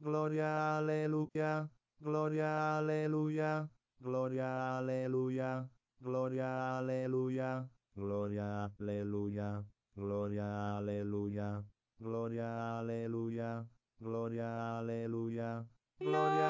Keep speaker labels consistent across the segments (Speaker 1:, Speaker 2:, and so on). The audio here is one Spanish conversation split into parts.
Speaker 1: Gloria, aleluya. Gloria, aleluya. Gloria, aleluya. Gloria, aleluya. Gloria, aleluya. Gloria, aleluya. Gloria, aleluya. Gloria, aleluya. Gloria.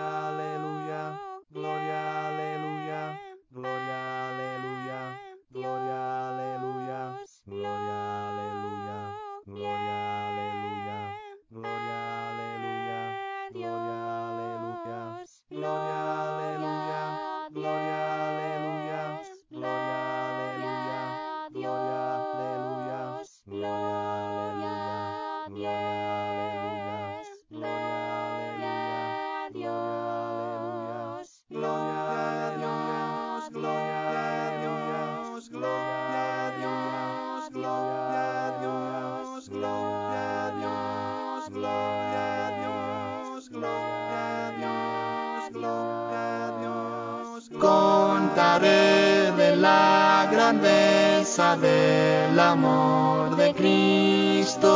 Speaker 1: Grandeza del amor de Cristo,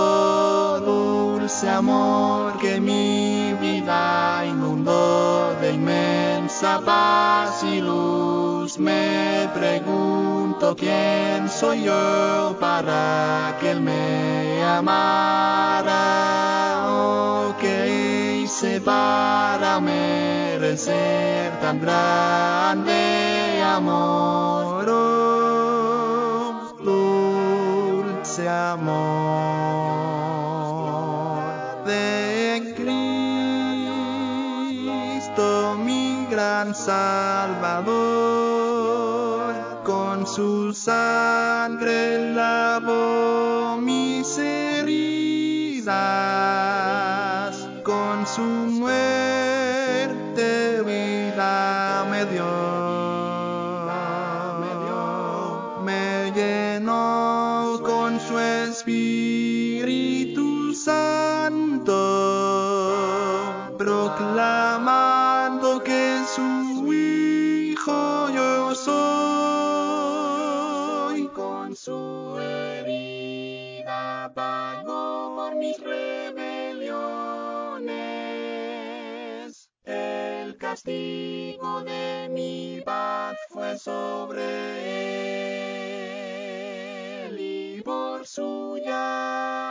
Speaker 1: dulce amor que mi vida inundó de inmensa paz y luz. Me pregunto quién soy yo para que Él me amara. Oh, qué hice para merecer tan grande amor. Amor de Cristo, mi gran Salvador, con su sangre lavó mis heridas, con su muerte proclamando que su Hijo yo soy. Con su herida pagó por mis rebeliones. El castigo de mi paz fue sobre él y por su llaga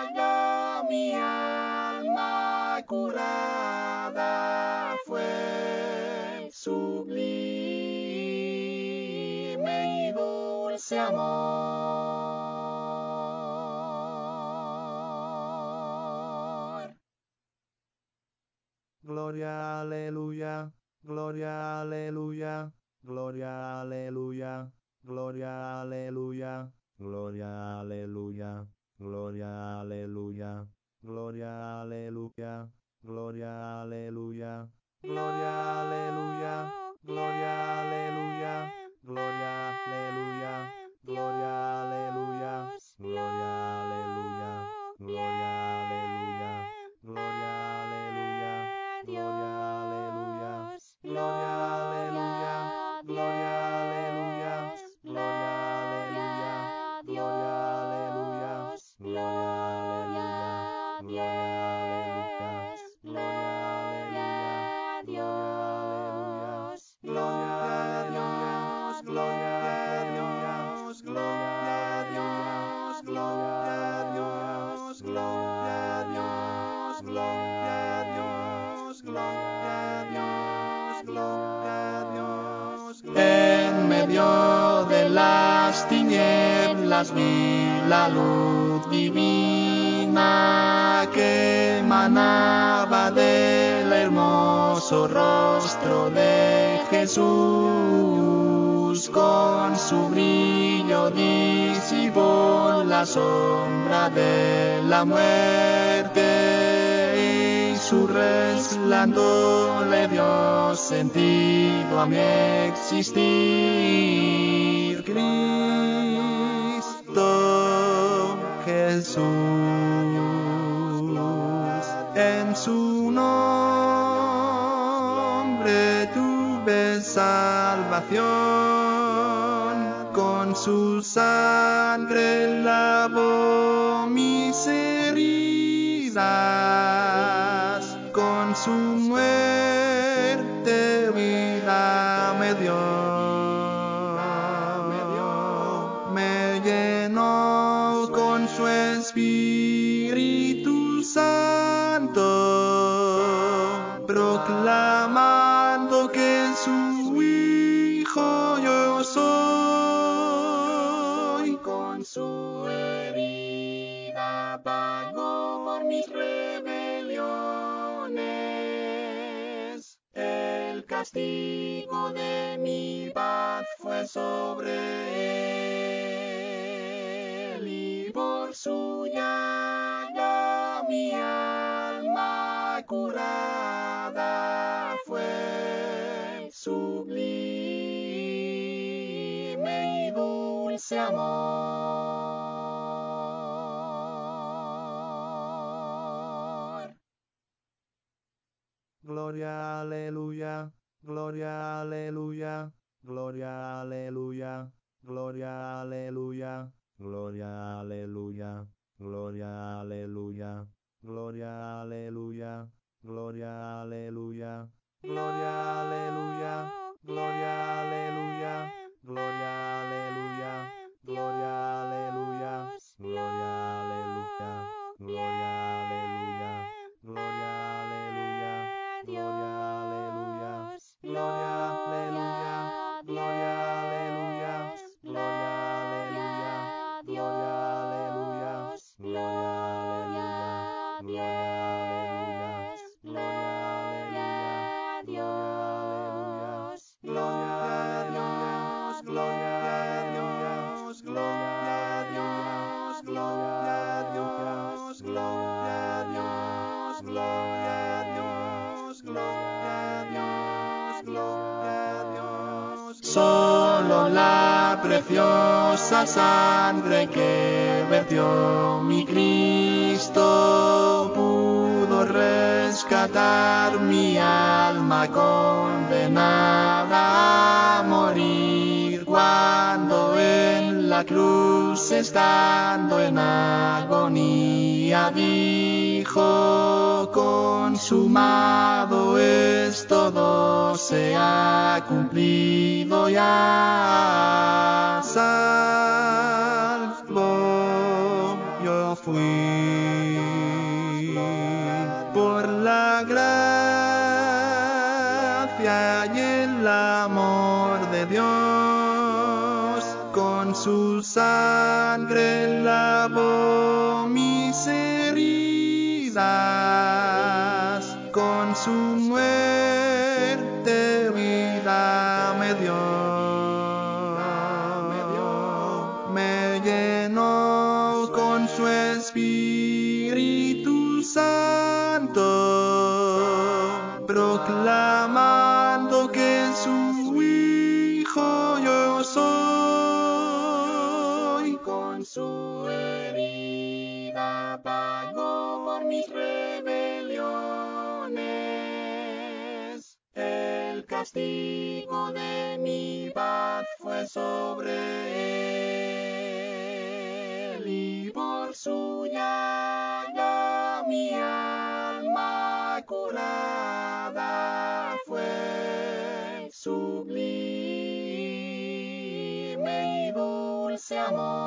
Speaker 1: dulce amor. Gloria, aleluya. Gloria, aleluya. Gloria, aleluya. Gloria, aleluya. Gloria, aleluya. Gloria, aleluya. Gloria, aleluya. Gloria, aleluya. Gloria, aleluya. Gloria, aleluya. Gloria, aleluya. Vi la luz divina que emanaba del hermoso rostro de Jesús. Con su brillo disipó la sombra de la muerte y su resplandor le dio sentido a mi existir. Cristo Jesús, en su nombre tuve salvación, con su sangre lavó mis heridas, con su muerte soy. Con su herida pagó por mis rebeliones. El castigo de mi paz fue sobre él amor. Gloria, aleluya, gloria, aleluya, gloria, aleluya, gloria, aleluya, gloria, aleluya, gloria, aleluya, gloria, aleluya, gloria, aleluya, gloria, aleluya, gloria, aleluya, gloria, aleluya, gloria, aleluya, gloria, preciosa sangre que vertió mi Cristo pudo rescatar mi alma condenada a morir cuando en la cruz estando en agonía dijo consumado es todo se ha cumplido ya con su sangre lavó mis heridas. Con su muerte vida me dio. Me llenó castigo de mi paz fue sobre él y por su llaga mi alma curada fue sublime y dulce amor.